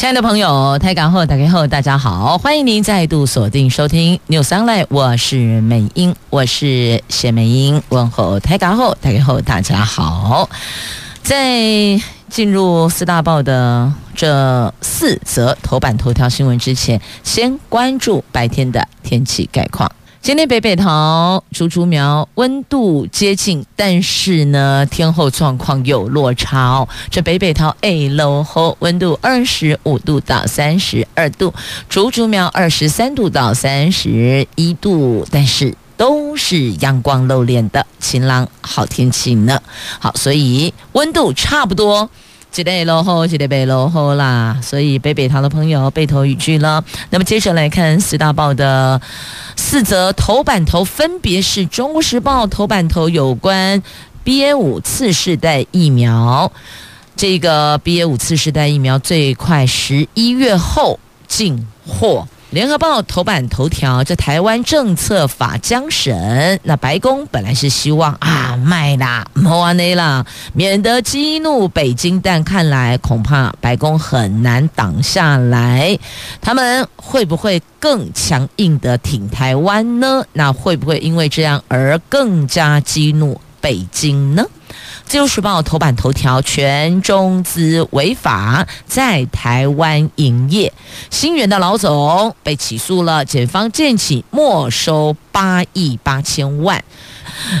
亲爱的朋友，台港后打开后，大家好，欢迎您再度锁定收听 News Online，我是美英，我是谢美英，问候台港后打开后，大家好。在进入四大报的这四则头版头条新闻之前，先关注白天的天气概况。今天北北桃、竹竹苗温度接近，但是呢，天候状况有落差哦。这北北桃 A 楼后温度二十五度到三十二度，竹竹苗二十三度到三十一度，但是都是阳光露脸的晴朗好天气呢。好，所以温度差不多。几类落后，几类被落后啦，所以北北桃的朋友被投语句了。那么接着来看四大报的四则头版头，分别是《中国时报》头版头有关 BA 五次世代疫苗，这个 BA 五次世代疫苗最快十一月后进货。联合报头版头条：这台湾政策法将审，那白宫本来是希望啊卖啦，莫安内啦，免得激怒北京，但看来恐怕白宫很难挡下来。他们会不会更强硬的挺台湾呢？那会不会因为这样而更加激怒北京呢？自由时报头版头条：全中资违法在台湾营业，新源的老总被起诉了，检方建起没收八亿八千万。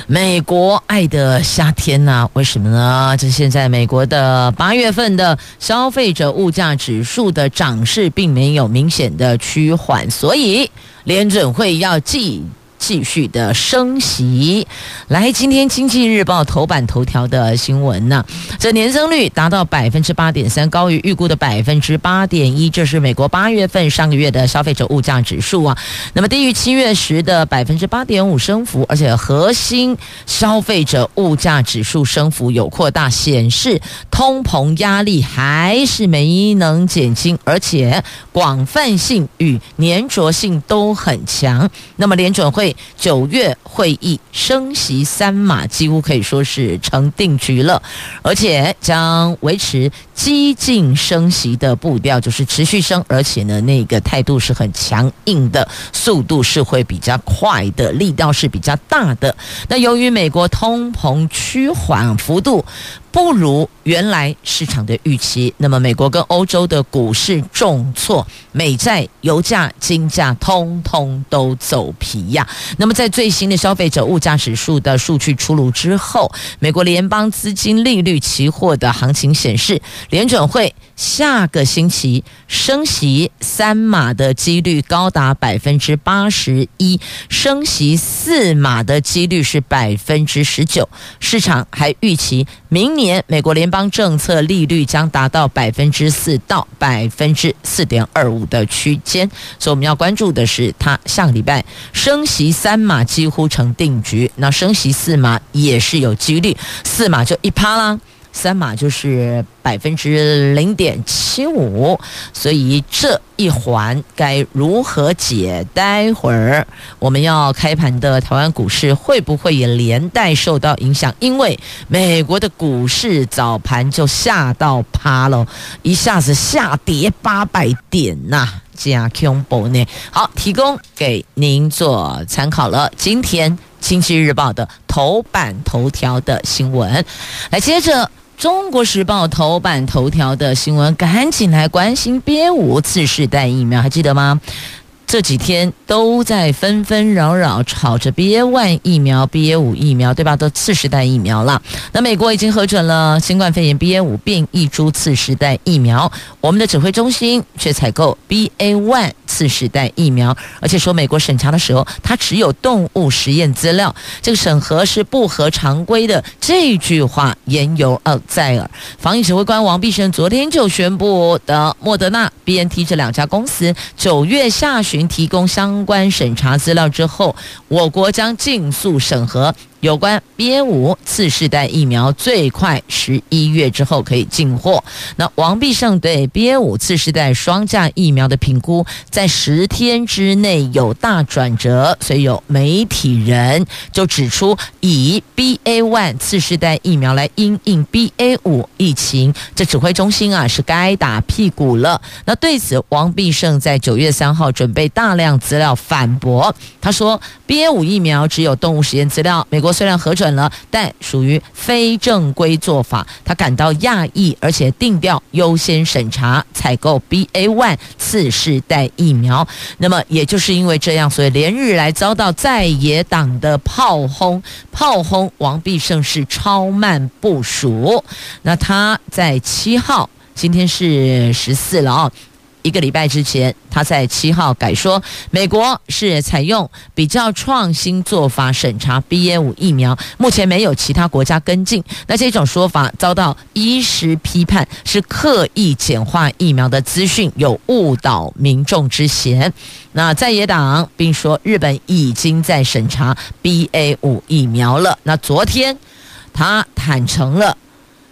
美国爱的夏天呐、为什么呢？这现在美国的八月份的消费者物价指数的涨势并没有明显的趋缓，所以联准会要记。继续的升息，来，今天经济日报头版头条的新闻呢、这年增率达到百分之八点三，高于预估的百分之八点一，这是美国八月份上个月的消费者物价指数啊，那么低于七月时的百分之八点五升幅，而且核心消费者物价指数升幅有扩大，显示通膨压力还是没能减轻，而且广泛性与粘着性都很强。那么联准会。九月会议升息三码几乎可以说是成定局了，而且将维持激进升息的步调，就是持续升，而且呢，那个态度是很强硬的，速度是会比较快的，力道是比较大的。那由于美国通膨趋缓幅度，不如原来市场的预期，那么美国跟欧洲的股市重挫，美债、油价、金价通通都走皮呀。那么在最新的消费者物价指数的数据出炉之后，美国联邦资金利率期货的行情显示，联准会下个星期升息三码的几率高达百分之八十一，升息四码的几率是百分之十九。市场还预期明年。美国联邦政策利率将达到百分之四到百分之四点二五的区间，所以我们要关注的是，它下个礼拜升息三码几乎成定局，那升息四码也是有几率，四码就一趴啦。三码就是百分之零点七五，所以这一环该如何解？待会儿我们要开盘的台湾股市会不会也连带受到影响？因为美国的股市早盘就吓到趴了，一下子下跌八百点呐，加恐怖呢。好，提供给您做参考了。今天经济日报的头版头条的新闻，来接着。中国时报头版头条的新闻，赶紧来关心 BA 五次世代疫苗，还记得吗？这几天都在纷纷扰扰吵着 BA one 疫苗、BA 五疫苗，对吧？都次世代疫苗了。那美国已经核准了新冠肺炎 BA 五变异株次世代疫苗，我们的指挥中心却采购 BA one 次世代疫苗，而且说美国审查的时候，它只有动物实验资料，这个审核是不合常规的。这句话言犹在耳。防疫指挥官王必胜昨天就宣布的，莫德纳、BNT 这两家公司九月下旬。提供相关审查资料之后，我国将尽速审核，有关 BA 五次世代疫苗最快十一月之后可以进货。那王必胜对 BA 五次世代双价疫苗的评估，在十天之内有大转折，所以有媒体人就指出，以 BA one 次世代疫苗来因应 BA 五疫情，这指挥中心啊是该打屁股了。那对此，王必胜在九月三号准备大量资料反驳，他说 BA 五疫苗只有动物实验资料，美国。虽然核准了，但属于非正规做法，他感到讶异，而且定调优先审查采购 BA one 次世代疫苗。那么，也就是因为这样，所以连日来遭到在野党的炮轰，炮轰王必胜是超慢部署。那他在七号，今天是十四了啊。一个礼拜之前，他在七号改说，美国是采用比较创新做法审查 BA 五疫苗，目前没有其他国家跟进。那这种说法遭到医师批判，是刻意简化疫苗的资讯，有误导民众之嫌。那在野党并说，日本已经在审查 BA 五疫苗了。那昨天他坦诚了，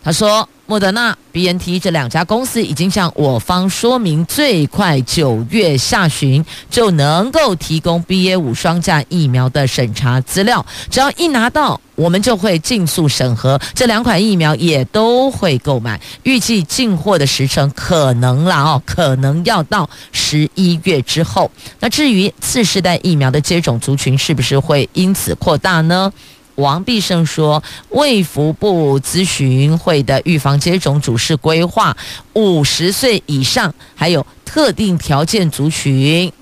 他说。莫德纳、BNT 这两家公司已经向我方说明，最快九月下旬就能够提供 BA 五双价疫苗的审查资料。只要一拿到，我们就会尽速审核这两款疫苗，也都会购买。预计进货的时程可能啦哦，可能要到十一月之后。那至于次世代疫苗的接种族群是不是会因此扩大呢？王必胜说，卫福部咨询会的预防接种主事规划五十岁以上，还有特定条件族群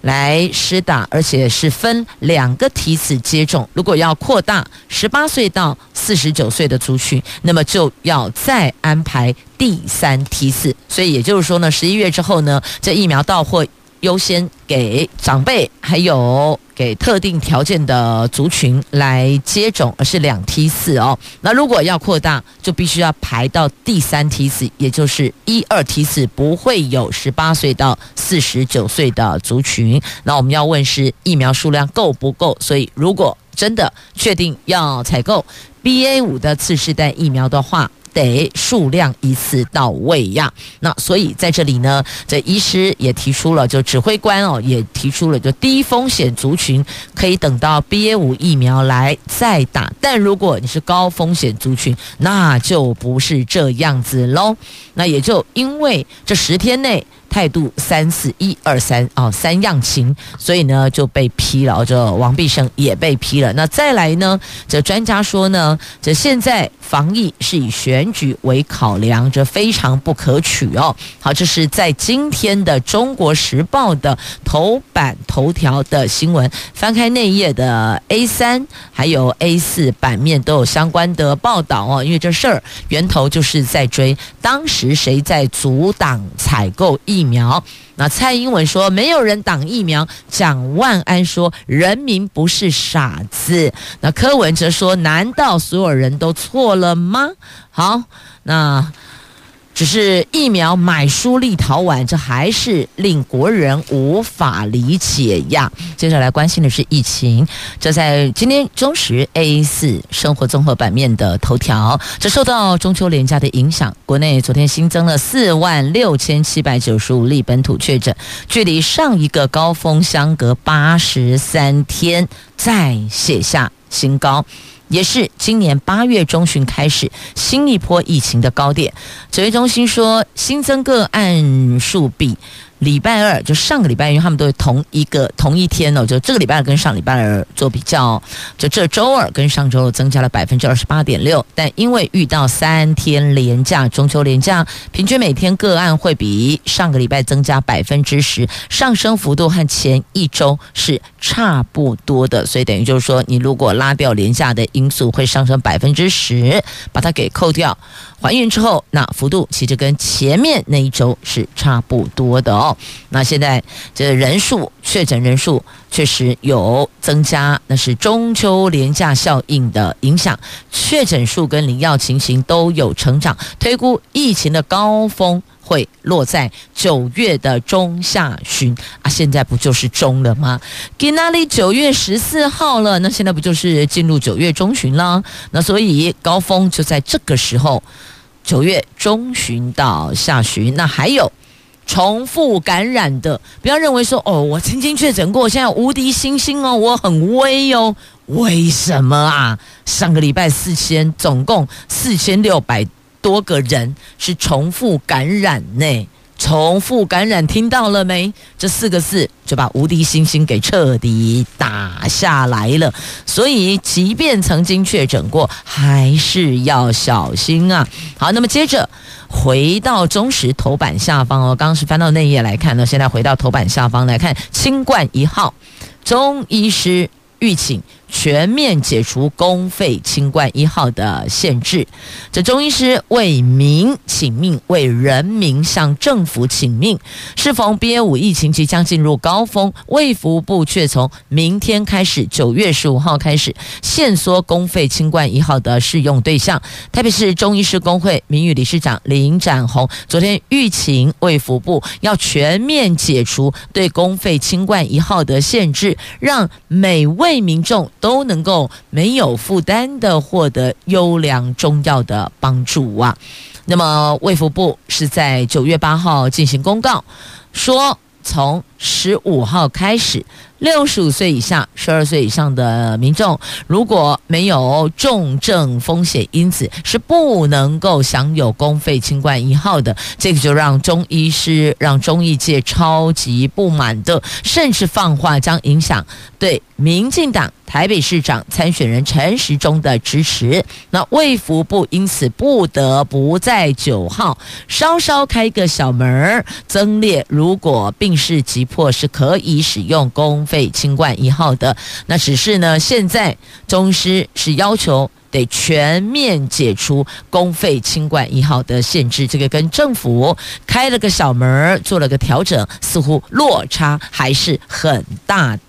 来施打，而且是分两个梯次接种。如果要扩大十八岁到四十九岁的族群，那么就要再安排第三梯次。所以也就是说呢，十一月之后呢，这疫苗到货。优先给长辈，还有给特定条件的族群来接种，而是两梯次哦。那如果要扩大，就必须要排到第三梯次，也就是一二梯次，不会有十八岁到四十九岁的族群。那我们要问是疫苗数量够不够？所以如果真的确定要采购 BA 五的次世代疫苗的话，得数量一次到位呀。那所以在这里呢，这医师也提出了，就指挥官哦也提出了，就低风险族群可以等到 BA 五疫苗来再打。但如果你是高风险族群，那就不是这样子喽。那也就因为这十天内。态度三四一二三哦，三样情，所以呢就被批了。这王必胜也被批了。那再来呢？这专家说呢，这现在防疫是以选举为考量，这非常不可取哦。好，这是在今天的《中国时报》的头版头条的新闻，翻开内页的 A 三还有 A 四版面都有相关的报道哦。因为这事儿源头就是在追当时谁在阻挡采购疫疫苗，那蔡英文说没有人挡疫苗，蒋万安说人民不是傻子，那柯文哲说难道所有人都错了吗？好，那。只是疫苗买书立陶宛，这还是令国人无法理解呀。接下来关心的是疫情，这在今天中时 A 四生活综合版面的头条，这受到中秋连假的影响，国内昨天新增了四万六千七百九十五例本土确诊，距离上一个高峰相隔八十三天，再写下新高。也是今年八月中旬开始新一波疫情的高点，指挥中心说新增个案数比。礼拜二就上个礼拜，因为他们都是同一个同一天哦，就这个礼拜二跟上礼拜二做比较，就这周二跟上周增加了百分之二十八点六，但因为遇到三天连假，中秋连假，平均每天个案会比上个礼拜增加百分之十，上升幅度和前一周是差不多的，所以等于就是说，你如果拉掉连假的因素，会上升百分之十，把它给扣掉。还原之后，那幅度其实跟前面那一周是差不多的哦。那现在这人数确诊人数确实有增加，那是中秋连假效应的影响，确诊数跟领药情形都有成长，推估疫情的高峰。会落在九月的中下旬啊。现在不就是中了吗？给那里九月十四号了，那现在不就是进入九月中旬了？那所以高峰就在这个时候，九月中旬到下旬。那还有。重复感染的，不要认为说哦，我曾经确诊过，现在无敌星星哦，我很威哦。为什么啊？上个礼拜四千，总共四千六百多个人是重复感染呢。重复感染，听到了没？这四个字就把无敌星星给彻底打下来了。所以，即便曾经确诊过，还是要小心啊。好，那么接着。回到中时头版下方哦，刚刚是翻到内页来看呢，现在回到头版下方来看，新冠一号中医师预请。全面解除公费清冠一号的限制。这中医师为民请命，为人民向政府请命。适逢 BA 五疫情即将进入高峰，卫福部却从明天开始，九月十五号开始限缩公费清冠一号的适用对象。台北市中医师公会名誉理事长林展宏昨天吁请卫福部要全面解除对公费清冠一号的限制，让每位民众。都能够没有负担的获得优良中药的帮助啊！那么卫福部是在九月八号进行公告，说从十五号开始。六十五岁以下、十二岁以上的民众，如果没有重症风险因子，是不能够享有公费清冠一号的。这个就让中医师、让中医界超级不满的，甚至放话将影响对民进党台北市长参选人陈时中的支持。那卫福部因此不得不在九号稍稍开个小门儿，增列如果病势急迫，是可以使用公费清冠一号的，那只是呢，现在中师是要求得全面解除公费清冠一号的限制，这个跟政府开了个小门儿，做了个调整，似乎落差还是很大的。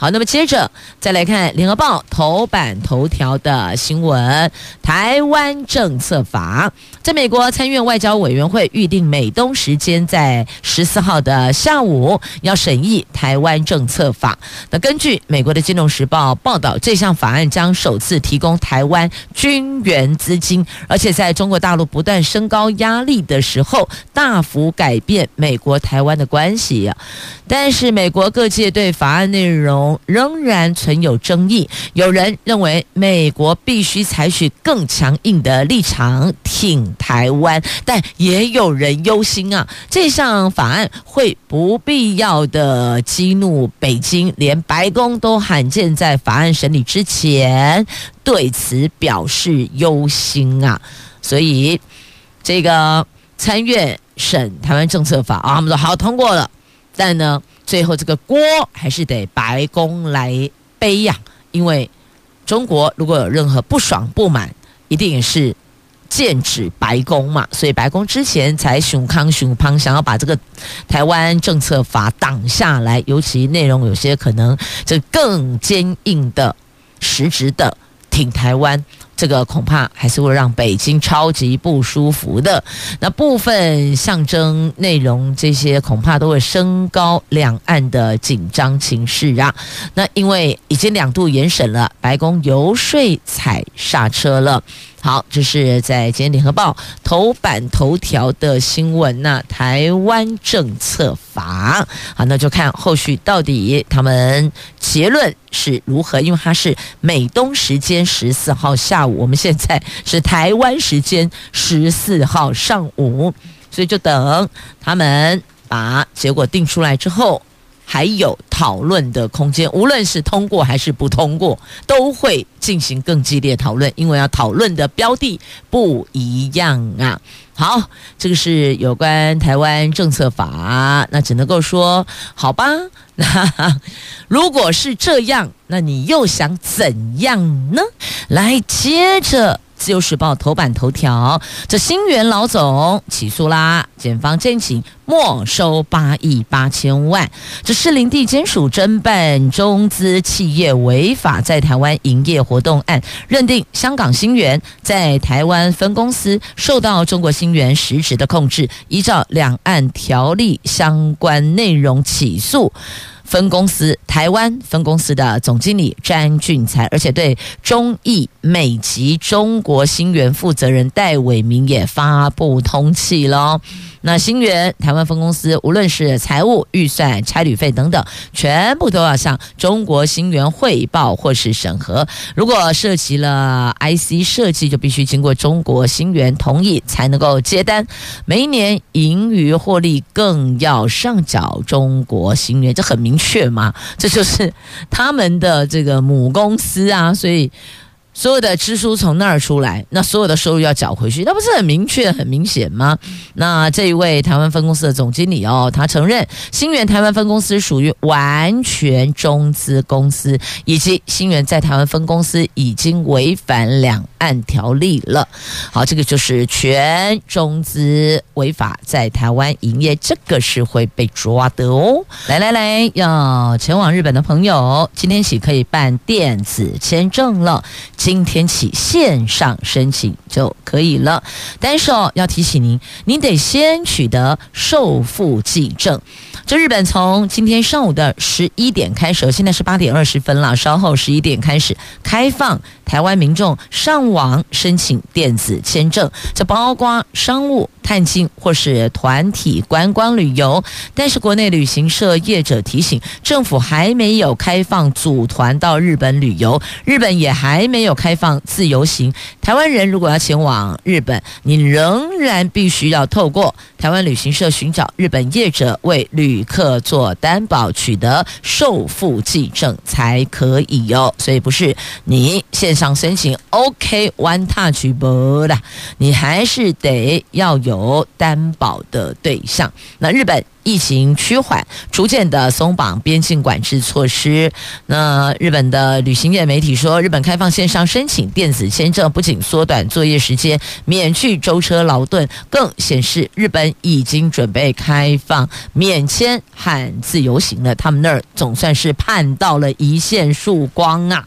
好，那么接着再来看《联合报》头版头条的新闻：台湾政策法。在美国参院外交委员会预定美东时间在十四号的下午要审议台湾政策法。那根据美国的《金融时报》报道，这项法案将首次提供台湾军援资金，而且在中国大陆不断升高压力的时候，大幅改变美国台湾的关系。但是美国各界对法案内容仍然存有争议，有人认为美国必须采取更强硬的立场挺台湾，但也有人忧心啊，这项法案会不必要的激怒北京，连白宫都罕见在法案审理之前对此表示忧心啊，所以这个参院审台湾政策法啊，他们说好通过了。但呢，最后这个锅还是得白宫来背呀，因为中国如果有任何不爽不满，一定也是剑指白宫嘛，所以白宫之前才熊康熊胖想要把这个台湾政策法挡下来，尤其内容有些可能这更坚硬的、实质的挺台湾。这个恐怕还是会让北京超级不舒服的。那部分象征内容，这些恐怕都会升高两岸的紧张情势啊。那因为已经两度严审了，白宫游说踩刹车了。好，这是在今天联合报头版头条的新闻。那台湾政策法，好，那就看后续到底他们结论是如何。因为它是美东时间十四号下午，我们现在是台湾时间十四号上午，所以就等他们把结果定出来之后。还有讨论的空间，无论是通过还是不通过，都会进行更激烈讨论，因为要讨论的标的不一样啊。好，这个是有关台湾政策法，那只能够说好吧。那 如果是这样，那你又想怎样呢？来，接着。自由时报头版头条，这新源老总起诉啦，检方申请没收八亿八千万。这士林地检署侦办中资企业违法在台湾营业活动案，认定香港新源在台湾分公司受到中国新源实质的控制，依照两岸条例相关内容起诉。分公司台湾分公司的总经理詹俊才，而且对中艺美籍中国新源负责人戴伟明也发布通气了。那新源台湾分公司，无论是财务预算、差旅费等等，全部都要向中国新源汇报或是审核。如果涉及了 IC 设计，就必须经过中国新源同意才能够接单。每一年盈余获利更要上缴中国新源，这很明确嘛，这就是他们的这个母公司啊，所以。所有的支出从那儿出来，那所有的收入要缴回去，那不是很明确、很明显吗？那这一位台湾分公司的总经理哦，他承认新源台湾分公司属于完全中资公司，以及新源在台湾分公司已经违反两岸条例了。好，这个就是全中资违法在台湾营业，这个是会被抓的哦。来来来，要前往日本的朋友，今天起可以办电子签证了。今天起线上申请就可以了，但是哦，要提醒您，您得先取得受付济证。这日本从今天上午的十一点开始，现在是八点二十分了，稍后十一点开始开放台湾民众上网申请电子签证，这包括商务。探亲或是团体观光旅游，但是国内旅行社业者提醒，政府还没有开放组团到日本旅游，日本也还没有开放自由行。台湾人如果要前往日本，你仍然必须要透过台湾旅行社寻找日本业者为旅客做担保，取得受付记证才可以哟。所以不是你线上申请 OK One Touch 不啦，你还是得要。有担保的对象，那日本疫情趋缓，逐渐的松绑边境管制措施。那日本的旅行业媒体说，日本开放线上申请电子签证，不仅缩短作业时间，免去舟车劳顿，更显示日本已经准备开放免签和自由行了。他们那儿总算是盼到了一线曙光啊！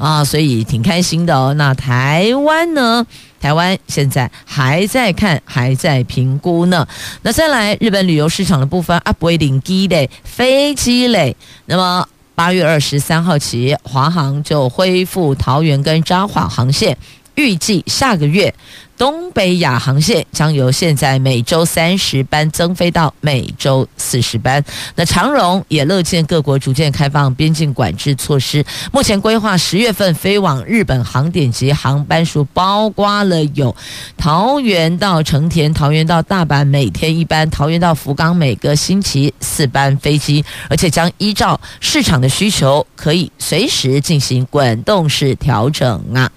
啊，所以挺开心的哦。那台湾呢？台湾现在还在看，还在评估呢。那再来日本旅游市场的部分，啊，不会零机的飞机类。那么八月二十三号起，华航就恢复桃园跟札幌航线，预计下个月。东北亚航线将由现在每周三十班增飞到每周四十班。那长荣也乐见各国逐渐开放边境管制措施。目前规划十月份飞往日本航点及航班数，包括了有桃园到成田、桃园到大阪每天一班、桃园到福冈每个星期四班飞机，而且将依照市场的需求，可以随时进行滚动式调整啊。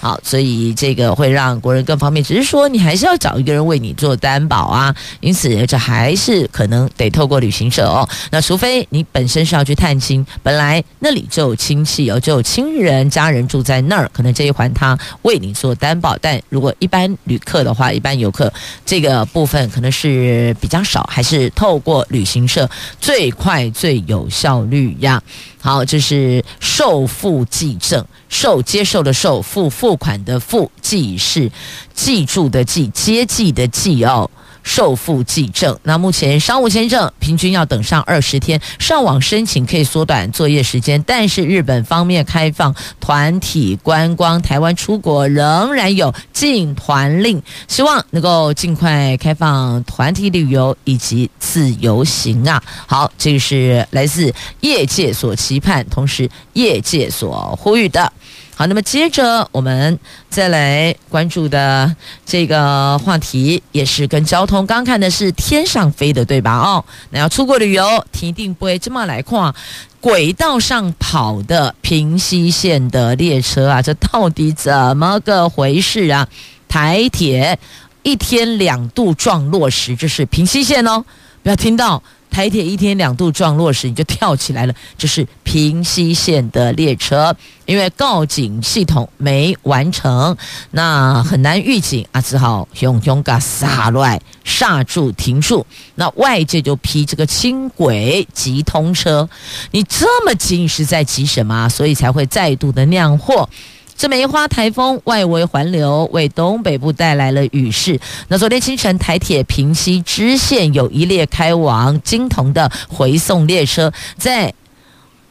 好，所以这个会让国人更方便，只是说你还是要找一个人为你做担保啊。因此，这还是可能得透过旅行社哦。那除非你本身是要去探亲，本来那里就有亲戚哦，就有亲人家人住在那儿，可能这一环他为你做担保。但如果一般旅客的话，一般游客这个部分可能是比较少，还是透过旅行社最快最有效率呀。好，这是受付济证，受接受的受，付付款的付，记是记住的记，接济的济哦。受付济证，那目前商务签证平均要等上二十天，上网申请可以缩短作业时间，但是日本方面开放团体观光，台湾出国仍然有禁团令，希望能够尽快开放团体旅游以及自由行啊！好，这个是来自业界所期盼，同时业界所呼吁的。好，那么接着我们再来关注的这个话题，也是跟交通。刚看的是天上飞的，对吧？哦，那要出国旅游，一定不会这么来看轨道上跑的平溪线的列车啊！这到底怎么个回事啊？台铁一天两度撞落石，这是平溪线哦。不要听到台铁一天两度撞落时，你就跳起来了。这是平溪线的列车，因为告警系统没完成，那很难预警啊，只好用用个刹乱刹住停住。那外界就批这个轻轨急通车，你这么急是在急什么？所以才会再度的酿祸。这梅花台风外围环流为东北部带来了雨势。那昨天清晨，台铁平溪支线有一列开往金桐的回送列车，在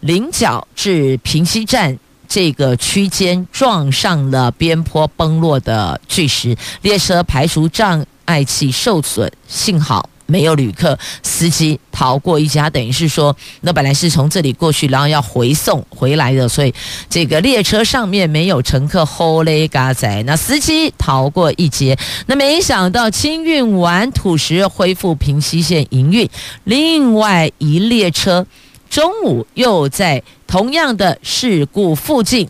菱角至平溪站这个区间撞上了边坡崩落的巨石，列车排除障碍器受损，幸好。没有旅客，司机逃过一劫，他等于是说，那本来是从这里过去，然后要回送回来的，所以这个列车上面没有乘客，后嘞嘎仔，那司机逃过一劫。那没想到清运完土石，恢复平西线营运，另外一列车中午又在同样的事故附近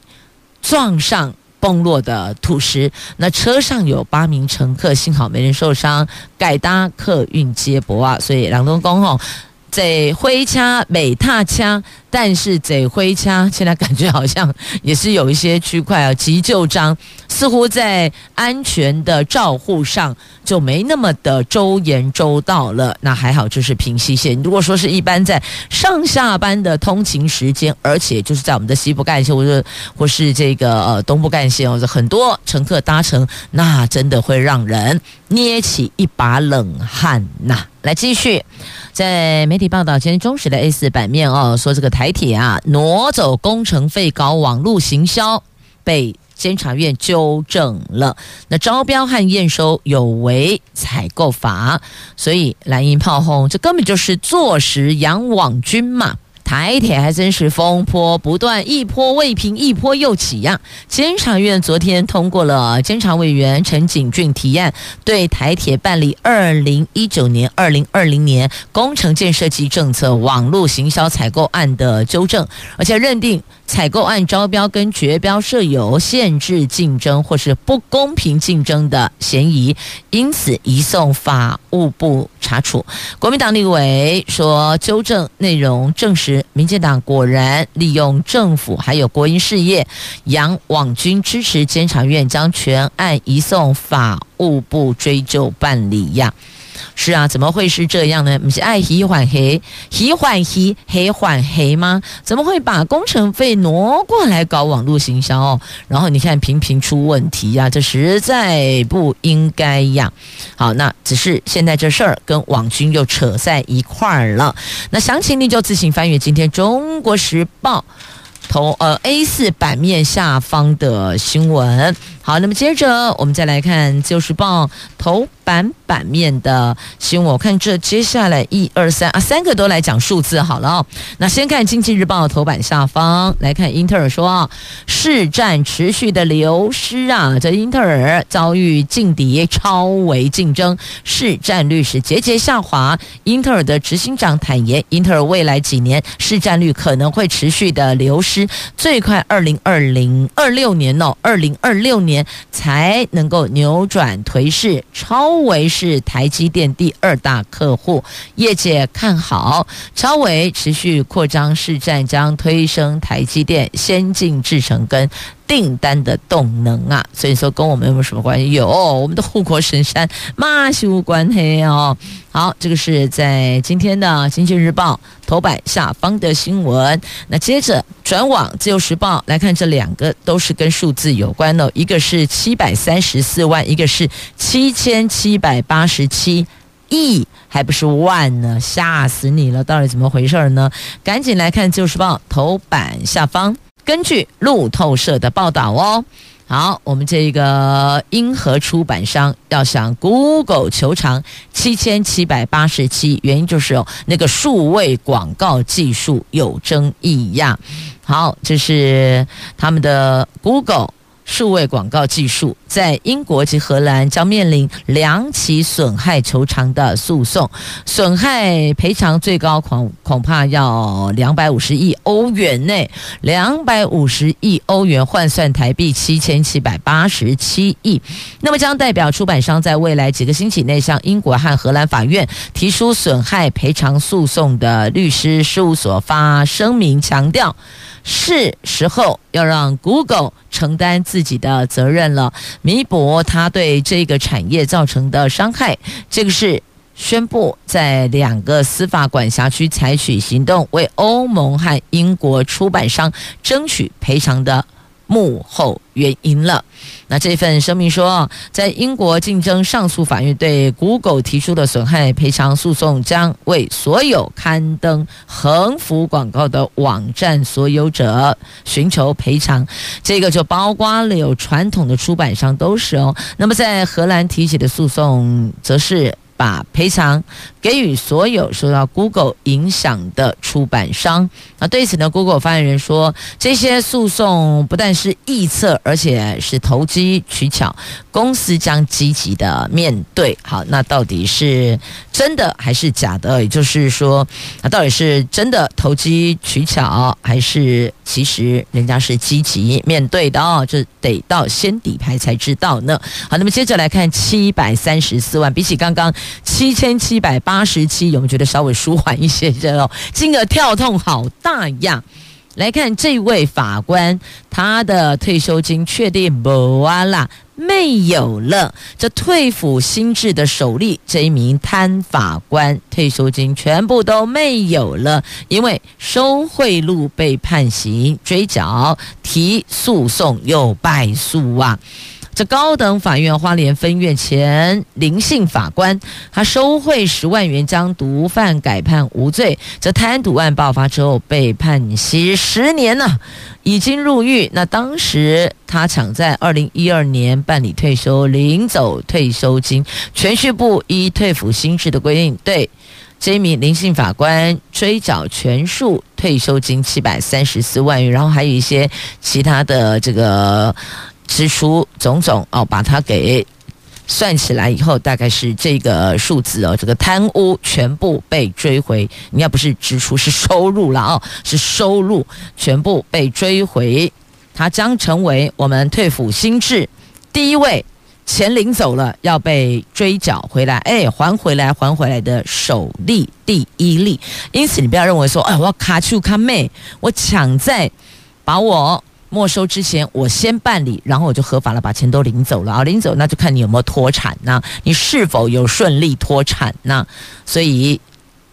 撞上。崩落的土石，那车上有八名乘客，幸好没人受伤，改搭客运接驳啊，所以两东公吼。贼灰掐美踏掐，但是贼灰掐现在感觉好像也是有一些区块啊，急就章似乎在安全的照护上就没那么的周延周到了。那还好，就是平溪线。如果说是一般在上下班的通勤时间，而且就是在我们的西部干线或者或是这个呃东部干线，或者很多乘客搭乘，那真的会让人捏起一把冷汗呐。来继续。在媒体报道，今天中时的 A 四版面哦，说这个台铁啊挪走工程费搞网络行销，被监察院纠正了。那招标和验收有违采购法，所以蓝银炮轰，这根本就是坐实养网军嘛。台铁还真是风波不断，一波未平，一波又起呀、监察院昨天通过了监察委员陈景峻提案，对台铁办理二零一九年、二零二零年工程建设及政策网络行销采购案的纠正，而且认定。采购案招标跟决标设有限制竞争或是不公平竞争的嫌疑，因此移送法务部查处。国民党立委说，纠正内容证实，民进党果然利用政府还有国营事业杨网军，支持监察院将全案移送法务部追究办理呀。是啊，怎么会是这样呢？不是爱黑换黑，黑换黑，黑换黑吗？怎么会把工程费挪过来搞网络行销哦？然后你看频频出问题呀、啊，这实在不应该呀。好，那只是现在这事儿跟网军又扯在一块儿了。那详情你就自行翻阅今天《中国时报》头呃 A 四版面下方的新闻。好，那么接着我们再来看《自由时报》头。版版面的新闻，我看这接下来一二三啊，三个都来讲数字好了哦。那先看《经济日报》头版下方来看，英特尔说市占持续的流失啊，这英特尔遭遇劲敌超维竞争，市占率是节节下滑。英特尔的执行长坦言，英特尔未来几年市占率可能会持续的流失，最快二零二零二六年哦，二零二六年才能够扭转颓势，超。维是台积电第二大客户，业界看好超维持续扩张市占，将推升台积电先进制程跟订单的动能啊。所以说跟我们有没有什么关系？有，我们的护国神山马修关黑哦。好，这个是在今天的《经济日报》头版下方的新闻。那接着转往《自由时报》来看，这两个都是跟数字有关的，一个是七百三十四万，一个是七千七百八十七亿，还不是万呢，吓死你了！到底怎么回事呢？赶紧来看《自由时报》头版下方，根据路透社的报道哦。好，我们这个英和出版商要向 Google 求偿七千七百八十七，原因就是哦，那个数位广告技术有争议呀。好，这是他们的 Google 数位广告技术在英国及荷兰将面临两起损害求偿的诉讼，损害赔偿最高恐恐怕要两百五十亿欧元内，两百五十亿欧元换算台币七千七百八十七亿。那么将代表出版商在未来几个星期内向英国和荷兰法院提出损害赔偿诉讼的律师事务所发声明强调。是时候要让 Google 承担自己的责任了，弥补他对这个产业造成的伤害。这个是宣布在两个司法管辖区采取行动，为欧盟和英国出版商争取赔偿的。幕后原因了。那这份声明说，在英国竞争上诉法院对 Google 提出的损害赔偿诉讼，将为所有刊登横幅广告的网站所有者寻求赔偿。这个就包括了有传统的出版商都是哦。那么在荷兰提起的诉讼，则是。把赔偿给予所有受到 Google 影响的出版商。那对此呢，Google 发言人说，这些诉讼不但是臆测，而且是投机取巧，公司将积极的面对。好，那到底是真的还是假的？也就是说，那到底是真的投机取巧，还是其实人家是积极面对的？哦，这得到先底牌才知道呢。好，那么接着来看七百三十四万，比起刚刚。七千七百八十七，有没有觉得稍微舒缓一些？这哦，金额跳动好大呀！来看这位法官，他的退休金确定没完了，没有了。这退抚新制的首例，这一名贪法官退休金全部都没有了，因为收贿赂被判刑追缴，提诉讼又败诉啊！这高等法院花莲分院前林姓法官，他收贿十万元将毒贩改判无罪。这贪渎案爆发之后被判刑十年呢，已经入狱。那当时他抢在二零一二年办理退休，领走退休金。銓叙部依退抚新制的规定，对这一名林姓法官追缴全数退休金七百三十四万元，然后还有一些其他的这个。支出种种哦，把它给算起来以后，大概是这个数字哦。这个贪污全部被追回，你要不是支出是收入了哦，是收入全部被追回，它将成为我们退腐新制第一位钱领走了要被追缴回来，哎，还回来还回来的首例第一例。因此，你不要认为说，哎，我要卡住卡妹，我抢在把我。没收之前，我先办理，然后我就合法了，把钱都领走了啊！领走那就看你有没有脱产呐，你是否有顺利脱产呐？所以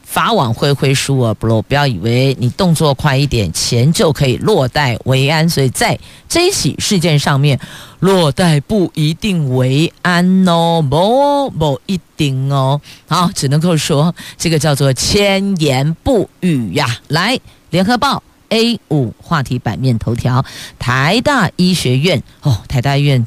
法网恢恢，疏而不漏，不要以为你动作快一点，钱就可以落袋为安。所以在这一起事件上面，落袋不一定为安哦，不不一定哦。好，只能够说这个叫做千言不语呀。来，联合报。A 五话题版面头条，台大医学院哦，台大医院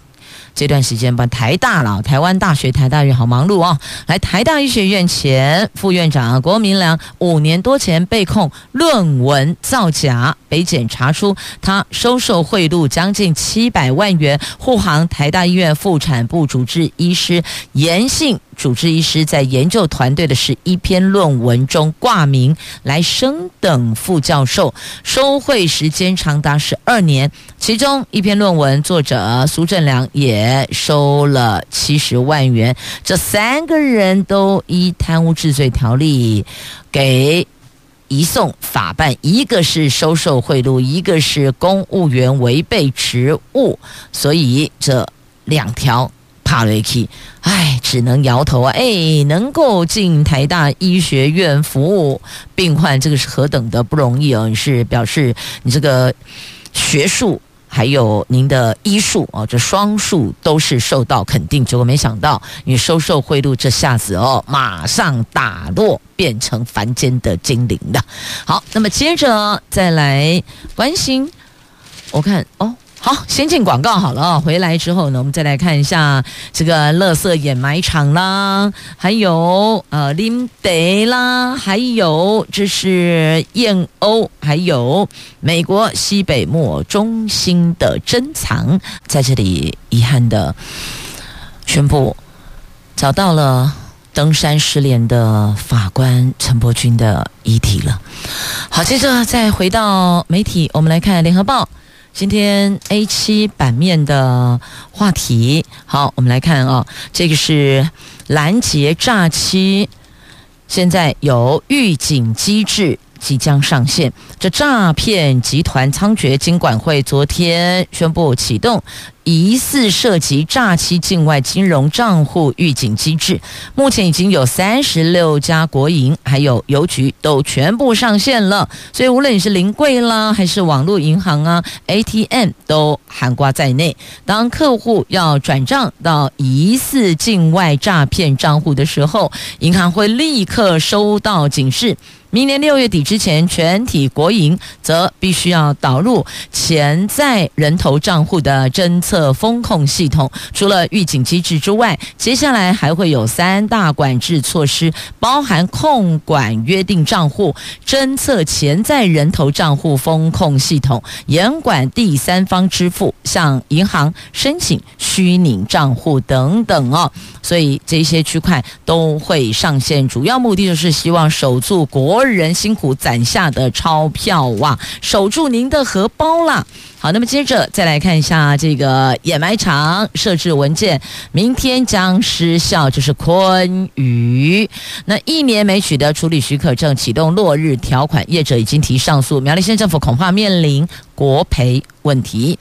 这段时间把台大了，台湾大学台大院好忙碌哦。来，台大医学院前副院长郭明良五年多前被控论文造假，北检查出他收受贿赂将近七百万元，护航台大医院妇产部主治医师严姓。主治医师在研究团队的十一篇论文中挂名来升等副教授，收贿时间长达十二年。其中一篇论文作者苏正良也收了七十万元。这三个人都依贪污治罪条例给移送法办，一个是收受贿赂，一个是公务员违背职务，所以这两条。帕雷奇，哎，只能摇头啊！哎，能够进台大医学院服务病患，这个是何等的不容易哦！你是表示你这个学术还有您的医术哦，这双数都是受到肯定。结果没想到你收受贿赂，这下子哦，马上打落，变成凡间的精灵了。好，那么接着再来关心，我看哦。好，先进广告好了！回来之后呢，我们再来看一下这个垃圾掩埋场啦，还有呃林德啦，还有这是燕鸥，还有美国西北木偶中心的珍藏，在这里遗憾的宣布找到了登山失联的法官陈伯君的遗体了。好，接着再回到媒体，我们来看联合报。今天 A 七版面的话题，好，我们来看啊、这个是拦截诈欺，现在有预警机制即将上线。这诈骗集团猖獗，金管会昨天宣布启动。疑似涉及诈欺境外金融账户预警机制，目前已经有三十六家国营还有邮局都全部上线了。所以无论你是临柜啦，还是网络银行啊，ATM 都涵盖在内。当客户要转账到疑似境外诈骗账户的时候，银行会立刻收到警示。明年六月底之前，全体国营则必须要导入潜在人头账户的侦测的风控系统。除了预警机制之外，接下来还会有三大管制措施，包含控管约定账户、侦测潜在人头账户风控系统、严管第三方支付，向银行申请虚拟账户等等哦。所以这些区块都会上线，主要目的就是希望守住国人辛苦攒下的钞票哇，守住您的荷包啦。好，那么接着再来看一下这个掩埋场设置文件，明天将失效，就是昆宇那一年没取得处理许可证，启动落日条款，业者已经提上诉，苗栗县政府恐怕面临国赔问题。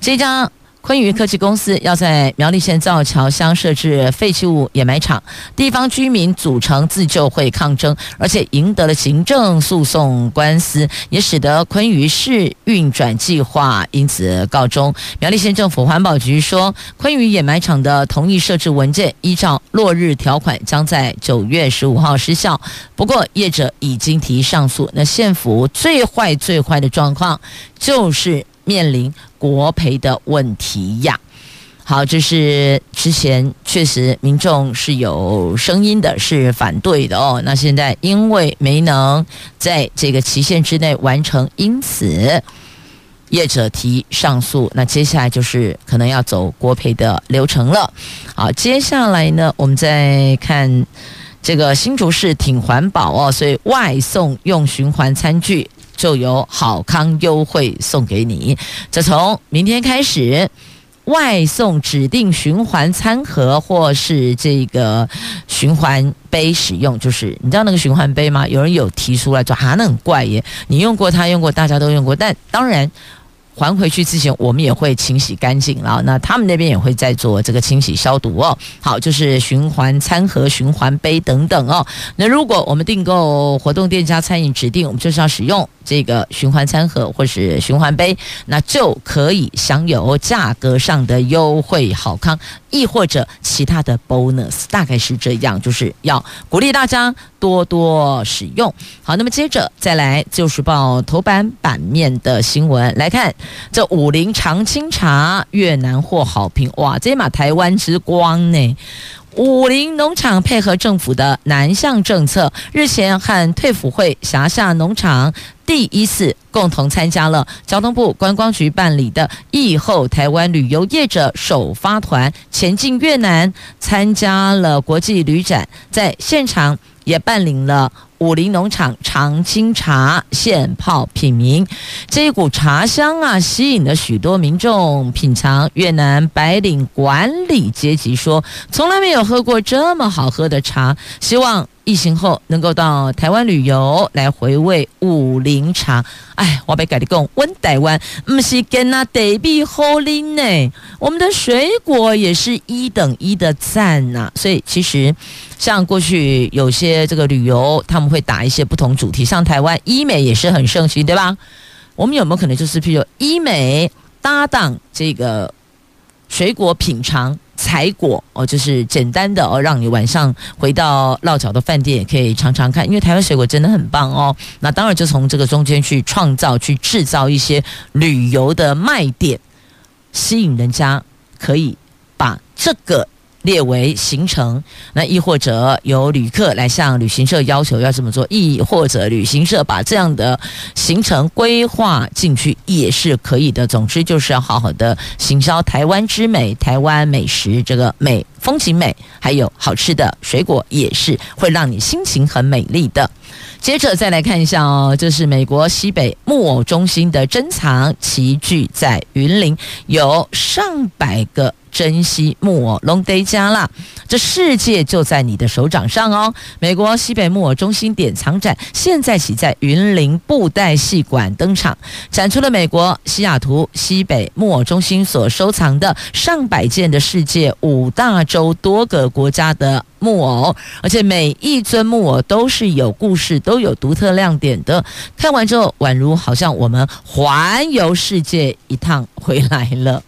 这张。昆宇科技公司要在苗栗县造桥乡设置废弃物掩埋场，地方居民组成自救会抗争，而且赢得了行政诉讼官司，也使得昆宇市运转计划因此告终。苗栗县政府环保局说，昆宇掩埋场的同意设置文件依照落日条款，将在九月十五号失效。不过业者已经提上诉，那县府最坏最坏的状况就是。面临国赔的问题呀。好，这是之前确实民众是有声音的，是反对的哦。那现在因为没能在这个期限之内完成，因此业者提上诉。那接下来就是可能要走国赔的流程了。好，接下来呢，我们再看这个新竹市挺环保哦，所以外送用循环餐具。就有好康优惠送给你。这从明天开始，外送指定循环餐盒或是这个循环杯使用，就是你知道那个循环杯吗？有人有提出来说，哈，那很怪耶。你用过，他用过，大家都用过，但当然。还回去之前，我们也会清洗干净了。那他们那边也会在做这个清洗消毒哦。好，就是循环餐盒、循环杯等等哦。那如果我们订购活动店家餐饮指定，我们就是要使用这个循环餐盒或是循环杯，那就可以享有价格上的优惠好康，亦或者其他的 bonus，大概是这样，就是要鼓励大家多多使用。好，那么接着再来就是报头版版面的新闻来看。这武陵长青茶越南获好评，哇！这马台湾之光呢？武陵农场配合政府的南向政策，日前和退辅会辖下农场第一次共同参加了交通部观光局办理的疫后台湾旅游业者首发团前进越南，参加了国际旅展，在现场也办理了。武陵农场长青茶现泡品茗，这一股茶香啊，吸引了许多民众品尝。越南白领管理阶级说，从来没有喝过这么好喝的茶，希望。疫情后能够到台湾旅游来回味武陵茶，哎，我被改的讲，温台湾不是跟那台币好呢，我们的水果也是一等一的赞呐、所以其实像过去有些这个旅游，他们会打一些不同主题，像台湾医美也是很盛行，对吧？我们有没有可能就是譬如医美搭档这个水果品尝？采果哦，就是简单的哦，让你晚上回到落脚的饭店也可以尝尝看，因为台湾水果真的很棒哦。那当然就从这个中间去创造、去制造一些旅游的卖点。吸引人家可以把这个。列为行程，那亦或者由旅客来向旅行社要求要这么做，亦或者旅行社把这样的行程规划进去也是可以的。总之就是要好好的行销台湾之美，台湾美食这个美风景美，还有好吃的水果也是会让你心情很美丽的。接着再来看一下哦，这是美国西北木偶中心的珍藏齐聚在云林，有上百个。珍稀木偶龙德加啦，这世界就在你的手掌上哦！美国西北木偶中心典藏展现在起在云林布袋戏馆登场，展出了美国西雅图西北木偶中心所收藏的上百件的世界五大洲多个国家的木偶，而且每一尊木偶都是有故事、都有独特亮点的。看完之后，宛如好像我们环游世界一趟回来了。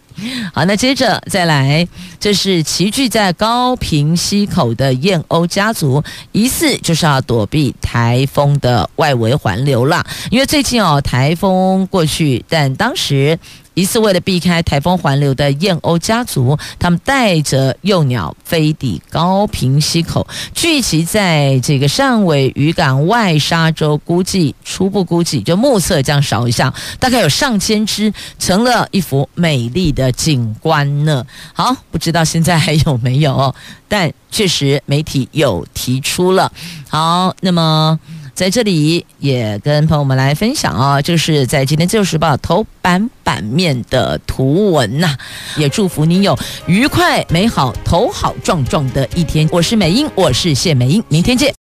好，那接着再来，这是齐聚在高屏溪口的燕鸥家族，疑似就是要躲避台风的外围环流了，因为最近哦，台风过去，但当时。疑似为了避开台风环流的燕鸥家族，他们带着幼鸟飞抵高屏溪口，聚集在这个汕尾渔港外沙洲，估计初步估计就目测这样扫一下，大概有上千只，成了一幅美丽的景观呢。好，不知道现在还有没有，但确实媒体有提出了。好，那么。在这里也跟朋友们来分享啊，就是在今天《自由时报》头版版面的图文呐，也祝福你有愉快、美好、头好壮壮的一天。我是美英，我是谢美英，明天见。